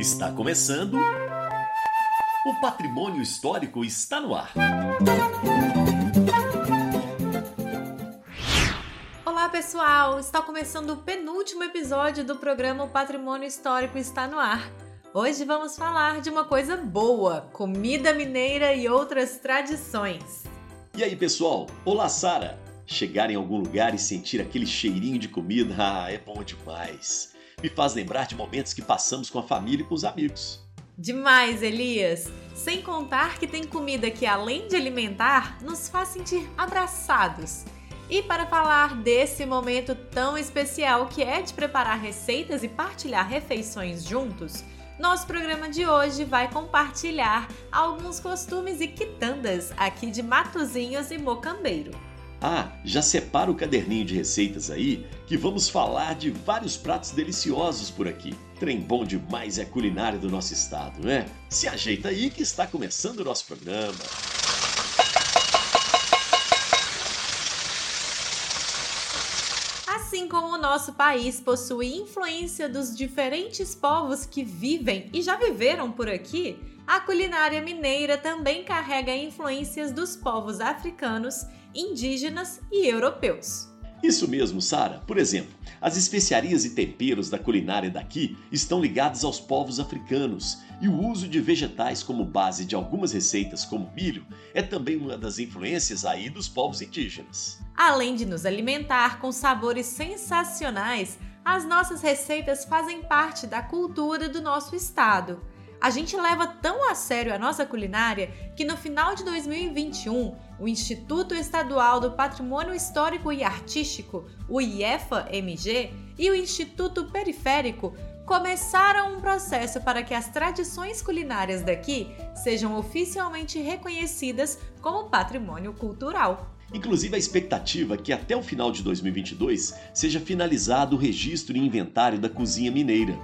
Está começando. O patrimônio histórico está no ar. Olá pessoal, está começando o penúltimo episódio do programa O Patrimônio Histórico está no ar. Hoje vamos falar de uma coisa boa: comida mineira e outras tradições. E aí pessoal, olá Sara! Chegar em algum lugar e sentir aquele cheirinho de comida, ah, é bom demais. Me faz lembrar de momentos que passamos com a família e com os amigos. Demais, Elias! Sem contar que tem comida que, além de alimentar, nos faz sentir abraçados. E para falar desse momento tão especial que é de preparar receitas e partilhar refeições juntos, nosso programa de hoje vai compartilhar alguns costumes e quitandas aqui de Matozinhos e Mocambeiro. Ah, já separa o caderninho de receitas aí, que vamos falar de vários pratos deliciosos por aqui. Trem bom demais é a culinária do nosso estado, né? Se ajeita aí que está começando o nosso programa. Assim como o nosso país possui influência dos diferentes povos que vivem e já viveram por aqui, a culinária mineira também carrega influências dos povos africanos indígenas e europeus. Isso mesmo, Sara. Por exemplo, as especiarias e temperos da culinária daqui estão ligados aos povos africanos, e o uso de vegetais como base de algumas receitas, como milho, é também uma das influências aí dos povos indígenas. Além de nos alimentar com sabores sensacionais, as nossas receitas fazem parte da cultura do nosso estado. A gente leva tão a sério a nossa culinária que no final de 2021, o Instituto Estadual do Patrimônio Histórico e Artístico, o IEFA-MG, e o Instituto Periférico começaram um processo para que as tradições culinárias daqui sejam oficialmente reconhecidas como patrimônio cultural. Inclusive, a expectativa é que até o final de 2022 seja finalizado o registro e inventário da cozinha mineira.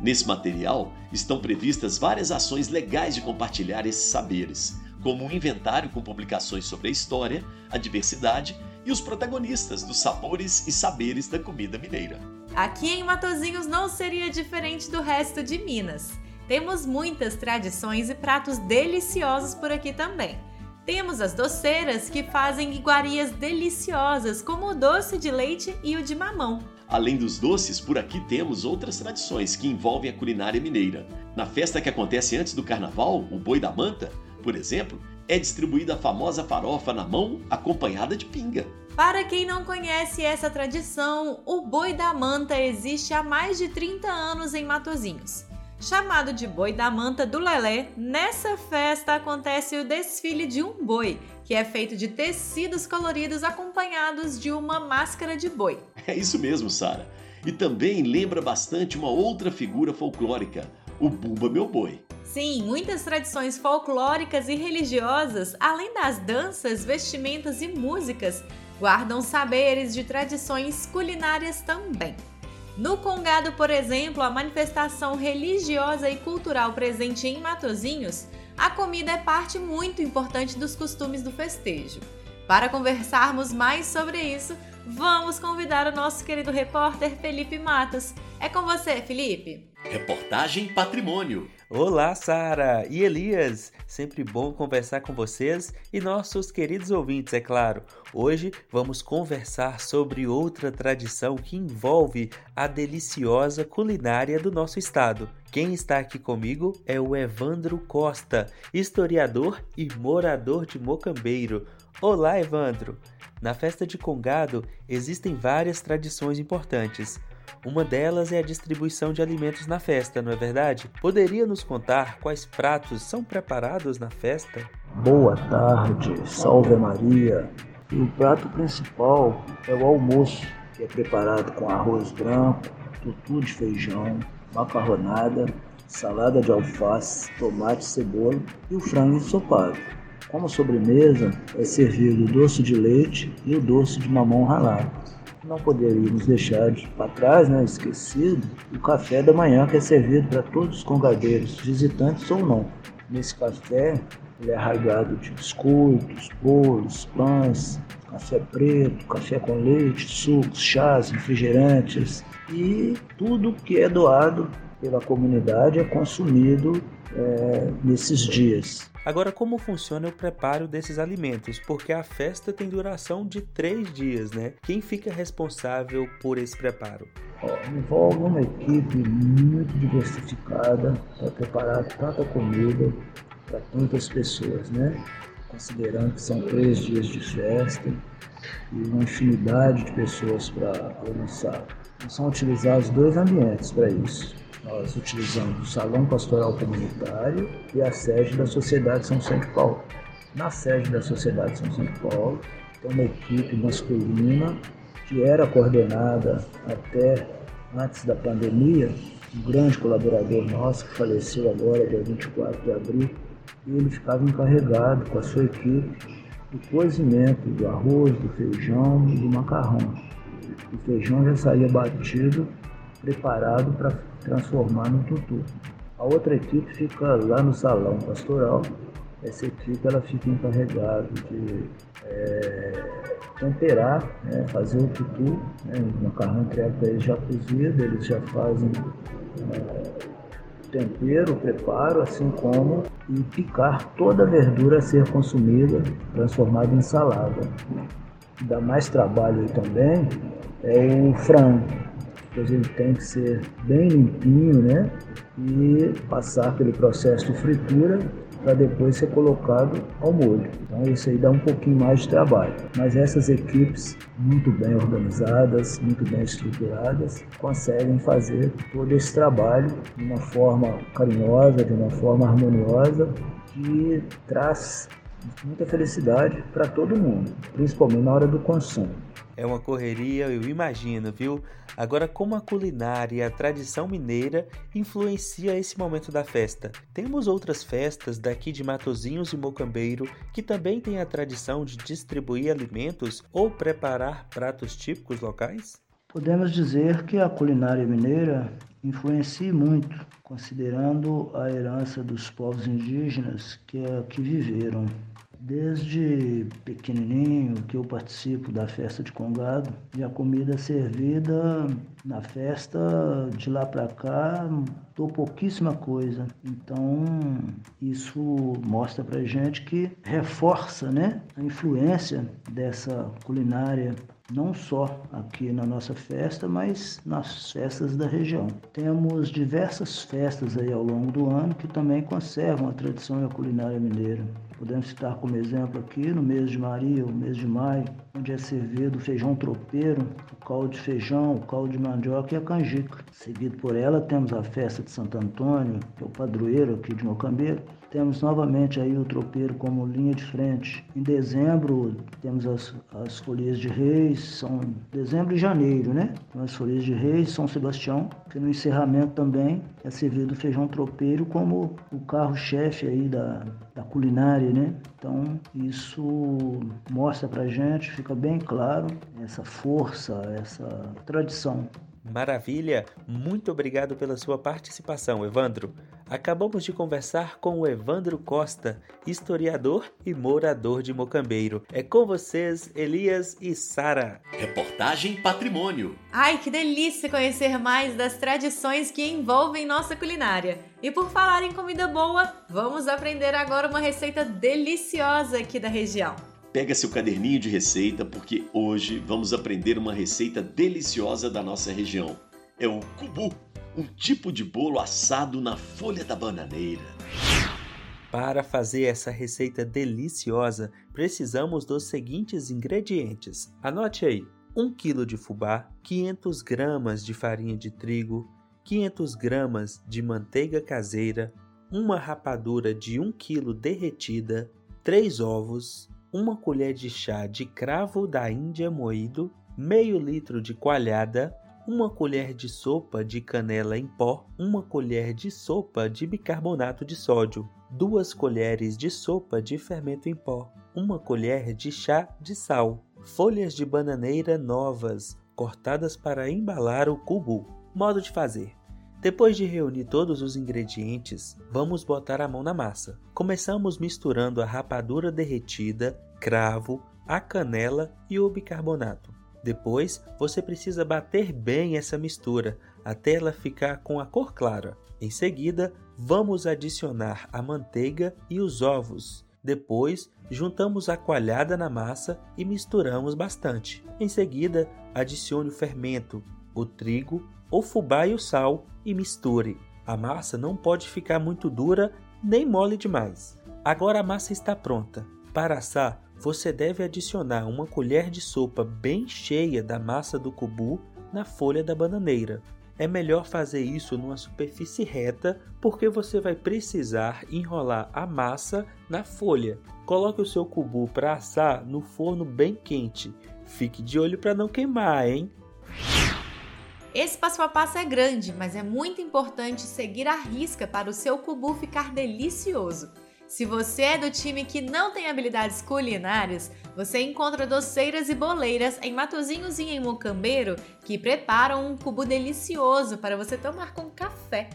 Nesse material estão previstas várias ações legais de compartilhar esses saberes, como um inventário com publicações sobre a história, a diversidade e os protagonistas dos sabores e saberes da comida mineira. Aqui em Matozinhos não seria diferente do resto de Minas. Temos muitas tradições e pratos deliciosos por aqui também. Temos as doceiras que fazem iguarias deliciosas, como o doce de leite e o de mamão. Além dos doces, por aqui temos outras tradições que envolvem a culinária mineira. Na festa que acontece antes do carnaval, o Boi da Manta, por exemplo, é distribuída a famosa farofa na mão acompanhada de pinga. Para quem não conhece essa tradição, o Boi da Manta existe há mais de 30 anos em Matozinhos. Chamado de Boi da Manta do Lelé, nessa festa acontece o desfile de um boi, que é feito de tecidos coloridos acompanhados de uma máscara de boi. É isso mesmo, Sara. E também lembra bastante uma outra figura folclórica, o Bumba Meu Boi. Sim, muitas tradições folclóricas e religiosas, além das danças, vestimentas e músicas, guardam saberes de tradições culinárias também. No Congado, por exemplo, a manifestação religiosa e cultural presente em Matozinhos, a comida é parte muito importante dos costumes do festejo. Para conversarmos mais sobre isso, vamos convidar o nosso querido repórter Felipe Matos. É com você, Felipe. Reportagem Patrimônio. Olá, Sara e Elias. Sempre bom conversar com vocês e nossos queridos ouvintes, é claro. Hoje vamos conversar sobre outra tradição que envolve a deliciosa culinária do nosso estado. Quem está aqui comigo é o Evandro Costa, historiador e morador de Mocambeiro. Olá, Evandro. Na festa de Congado existem várias tradições importantes. Uma delas é a distribuição de alimentos na festa, não é verdade? Poderia nos contar quais pratos são preparados na festa? Boa tarde, salve Maria. E o prato principal é o almoço, que é preparado com arroz branco, tutu de feijão, macarronada, salada de alface, tomate, cebola e o frango ensopado. Como sobremesa é servido o doce de leite e o doce de mamão ralado não poderíamos deixar para trás, né, esquecido, o café da manhã que é servido para todos os congadeiros, visitantes ou não. Nesse café, ele é regado de biscoitos, bolos, pães, café preto, café com leite, sucos, chás, refrigerantes e tudo que é doado pela comunidade é consumido é, nesses dias. Agora, como funciona o preparo desses alimentos? Porque a festa tem duração de três dias, né? Quem fica responsável por esse preparo? envolve uma equipe muito diversificada para preparar tanta comida para tantas pessoas, né? Considerando que são três dias de festa e uma infinidade de pessoas para almoçar. São utilizados dois ambientes para isso nós utilizamos o Salão Pastoral Comunitário e a sede da Sociedade São São Paulo. Na sede da Sociedade São São Paulo tem uma equipe masculina que era coordenada até antes da pandemia, um grande colaborador nosso que faleceu agora, dia 24 de abril, ele ficava encarregado com a sua equipe do cozimento do arroz, do feijão e do macarrão. O feijão já saía batido, preparado para transformar no tutu. A outra equipe fica lá no salão pastoral. Essa equipe ela fica encarregada de é, temperar, né, fazer o tutu, né, o macarrão entregue para eles já cozido, eles já fazem é, tempero, preparo, assim como e picar toda a verdura a ser consumida, transformada em salada. Dá mais trabalho aí também é o frango pois ele tem que ser bem limpinho, né? E passar pelo processo de fritura para depois ser colocado ao molho. Então isso aí dá um pouquinho mais de trabalho. Mas essas equipes muito bem organizadas, muito bem estruturadas, conseguem fazer todo esse trabalho de uma forma carinhosa, de uma forma harmoniosa, que traz muita felicidade para todo mundo, principalmente na hora do consumo. É uma correria, eu imagino, viu? Agora, como a culinária e a tradição mineira influencia esse momento da festa? Temos outras festas daqui de Matozinhos e Mocambeiro que também têm a tradição de distribuir alimentos ou preparar pratos típicos locais? Podemos dizer que a culinária mineira influencia muito, considerando a herança dos povos indígenas que aqui viveram. Desde pequenininho que eu participo da festa de Congado e a comida servida na festa de lá para cá tô pouquíssima coisa. Então isso mostra pra gente que reforça, né, a influência dessa culinária não só aqui na nossa festa, mas nas festas da região. Temos diversas festas aí ao longo do ano que também conservam a tradição e a culinária mineira. Podemos citar como exemplo aqui no mês de Maria, o mês de maio, onde é servido o feijão tropeiro, o caldo de feijão, o caldo de mandioca e a canjica. Seguido por ela temos a festa de Santo Antônio, que é o padroeiro aqui de Mocambeiro, temos novamente aí o tropeiro como linha de frente. Em dezembro temos as, as folias de reis, são dezembro e janeiro, né? As folias de reis, São Sebastião, que no encerramento também é servido o feijão tropeiro como o carro-chefe aí da, da culinária, né? Então isso mostra pra gente, fica bem claro essa força, essa tradição Maravilha! Muito obrigado pela sua participação, Evandro. Acabamos de conversar com o Evandro Costa, historiador e morador de Mocambeiro. É com vocês, Elias e Sara. Reportagem Patrimônio. Ai, que delícia conhecer mais das tradições que envolvem nossa culinária. E por falar em comida boa, vamos aprender agora uma receita deliciosa aqui da região. Pega seu caderninho de receita porque hoje vamos aprender uma receita deliciosa da nossa região. É o cubu, um tipo de bolo assado na folha da bananeira. Para fazer essa receita deliciosa, precisamos dos seguintes ingredientes. Anote aí: 1 kg de fubá, 500 gramas de farinha de trigo, 500 gramas de manteiga caseira, uma rapadura de 1 kg derretida, 3 ovos, uma colher de chá de cravo da Índia moído, meio litro de coalhada, uma colher de sopa de canela em pó, uma colher de sopa de bicarbonato de sódio, duas colheres de sopa de fermento em pó, uma colher de chá de sal, folhas de bananeira novas, cortadas para embalar o cubo. Modo de fazer: depois de reunir todos os ingredientes, vamos botar a mão na massa. Começamos misturando a rapadura derretida, cravo, a canela e o bicarbonato. Depois, você precisa bater bem essa mistura até ela ficar com a cor clara. Em seguida, vamos adicionar a manteiga e os ovos. Depois, juntamos a coalhada na massa e misturamos bastante. Em seguida, adicione o fermento, o trigo, o fubá e o sal e misture. A massa não pode ficar muito dura nem mole demais. Agora a massa está pronta. Para assar, você deve adicionar uma colher de sopa bem cheia da massa do cubu na folha da bananeira. É melhor fazer isso numa superfície reta porque você vai precisar enrolar a massa na folha. Coloque o seu cubu para assar no forno bem quente. Fique de olho para não queimar, hein? Esse passo a passo é grande, mas é muito importante seguir a risca para o seu cubu ficar delicioso. Se você é do time que não tem habilidades culinárias, você encontra doceiras e boleiras em Matozinhos e em Mocambeiro que preparam um cubo delicioso para você tomar com café.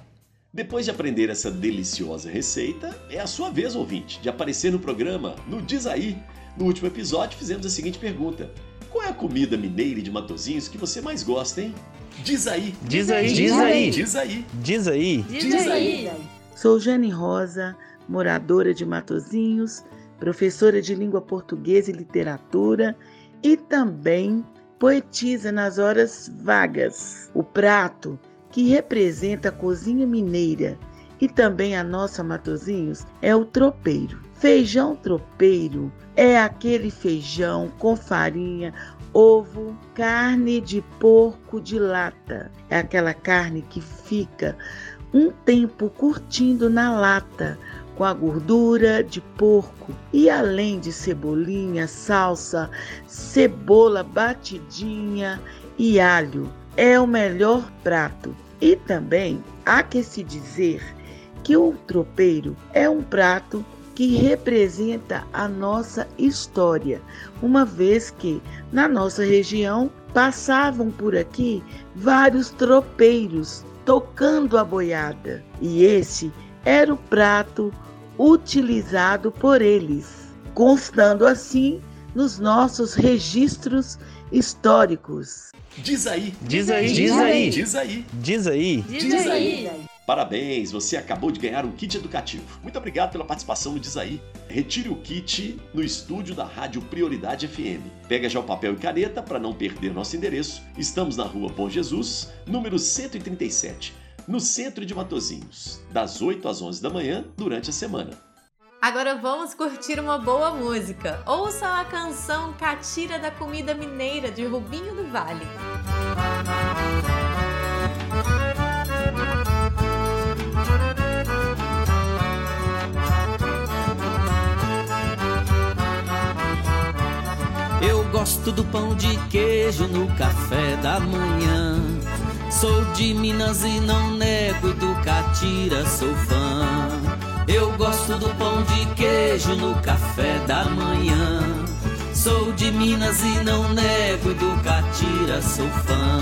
Depois de aprender essa deliciosa receita, é a sua vez, ouvinte, de aparecer no programa no Diz Aí. No último episódio fizemos a seguinte pergunta: Qual é a comida mineira de Matozinhos que você mais gosta, hein? Diz aí. Diz aí. Diz aí. Diz aí. Diz aí. Diz aí. Sou Jane Rosa moradora de Matozinhos, professora de língua portuguesa e literatura e também poetisa nas horas vagas. O prato que representa a cozinha mineira e também a nossa Matozinhos é o tropeiro. Feijão tropeiro é aquele feijão com farinha, ovo, carne de porco de lata. É aquela carne que fica um tempo curtindo na lata, com a gordura de porco e além de cebolinha, salsa, cebola batidinha e alho. É o melhor prato. E também há que se dizer que o tropeiro é um prato que representa a nossa história, uma vez que na nossa região passavam por aqui vários tropeiros tocando a boiada. E esse era o prato utilizado por eles, constando assim nos nossos registros históricos. Diz aí. Diz aí. Diz aí. Diz aí. Diz aí. Diz aí. Parabéns, você acabou de ganhar um kit educativo. Muito obrigado pela participação no Diz Aí. Retire o kit no estúdio da Rádio Prioridade FM. Pega já o papel e caneta para não perder nosso endereço. Estamos na rua Bom Jesus, número 137 no centro de Matozinhos, das 8 às 11 da manhã durante a semana. Agora vamos curtir uma boa música. Ouça a canção Catira da Comida Mineira de Rubinho do Vale. Eu gosto do pão de queijo no café da manhã. Sou de Minas e não nego, e do Catira sou fã. Eu gosto do pão de queijo no café da manhã. Sou de Minas e não nego, e do Catira sou fã.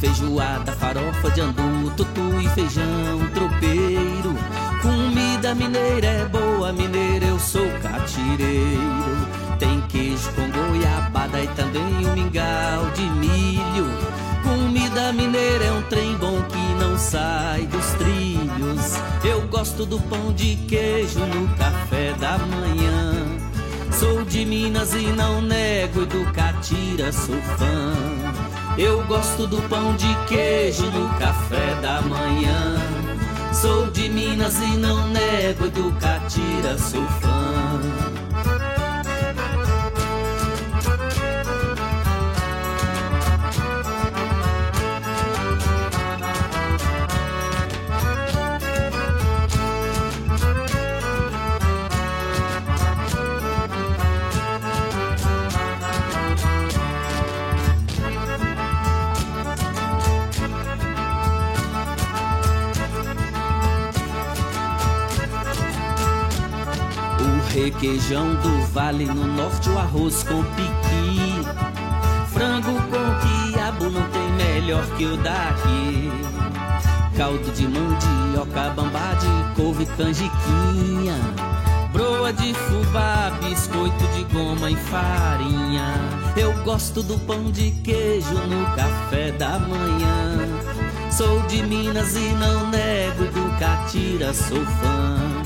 Feijoada, farofa de andu, tutu e feijão tropeiro. Comida mineira é boa, mineira eu sou catireiro. Tem queijo com goiabada e também um mingau de milho. Comida mineira é um trem bom que não sai dos trilhos. Eu gosto do pão de queijo no café da manhã. Sou de Minas e não nego, e do Catira sou fã. Eu gosto do pão de queijo no café da manhã. Sou de Minas e não nego, e do Catira sou fã. Requeijão do vale no norte, o arroz com piqui. Frango com quiabo não tem melhor que o daqui. Caldo de mandioca, bambá de couve, canjiquinha. Bro patroa de fubá, biscoito de goma e farinha. Eu gosto do pão de queijo no café da manhã. Sou de Minas e não nego, do Catira sou fã.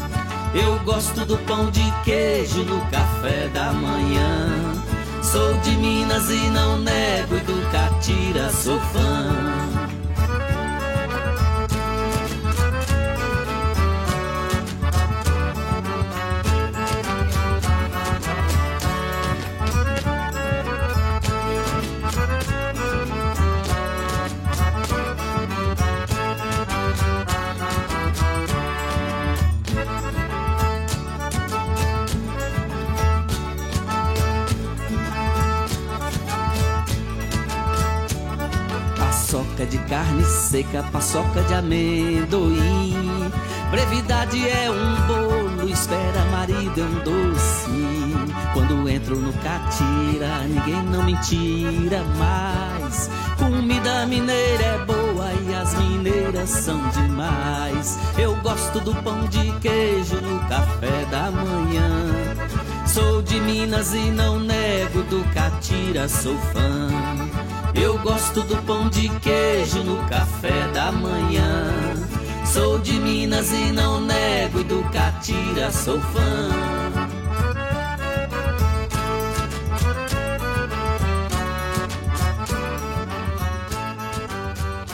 Eu gosto do pão de queijo no café da manhã. Sou de Minas e não nego, do Catira sou fã. Carne seca, paçoca de amendoim. Brevidade é um bolo, espera marido é um doce. Quando entro no catira, ninguém não me tira mais. Comida mineira é boa e as mineiras são demais. Eu gosto do pão de queijo no café da manhã. Sou de Minas e não nego do catira, sou fã. Eu gosto do pão de queijo no café da manhã. Sou de Minas e não nego, e do Catira sou fã.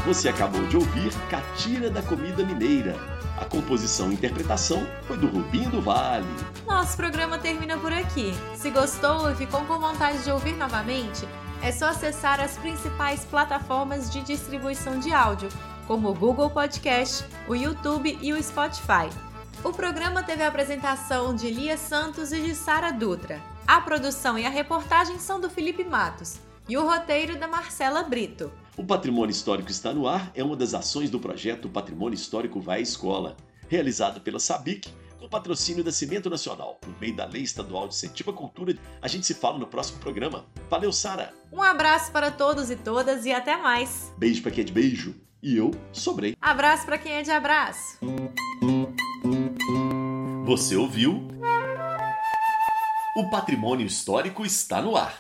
Você acabou de ouvir Catira da Comida Mineira. A composição e interpretação foi do Rubinho do Vale. Nosso programa termina por aqui. Se gostou e ficou com vontade de ouvir novamente, é só acessar as principais plataformas de distribuição de áudio, como o Google Podcast, o YouTube e o Spotify. O programa teve a apresentação de Lia Santos e de Sara Dutra. A produção e a reportagem são do Felipe Matos e o roteiro da Marcela Brito. O Patrimônio Histórico está no ar é uma das ações do projeto Patrimônio Histórico Vai à Escola, realizado pela SABIC com patrocínio da Cimento Nacional, por meio da Lei Estadual de Incentivo à Cultura. A gente se fala no próximo programa. Valeu, Sara! Um abraço para todos e todas e até mais. Beijo para quem é de beijo. E eu sobrei. Abraço para quem é de abraço. Você ouviu? O patrimônio histórico está no ar.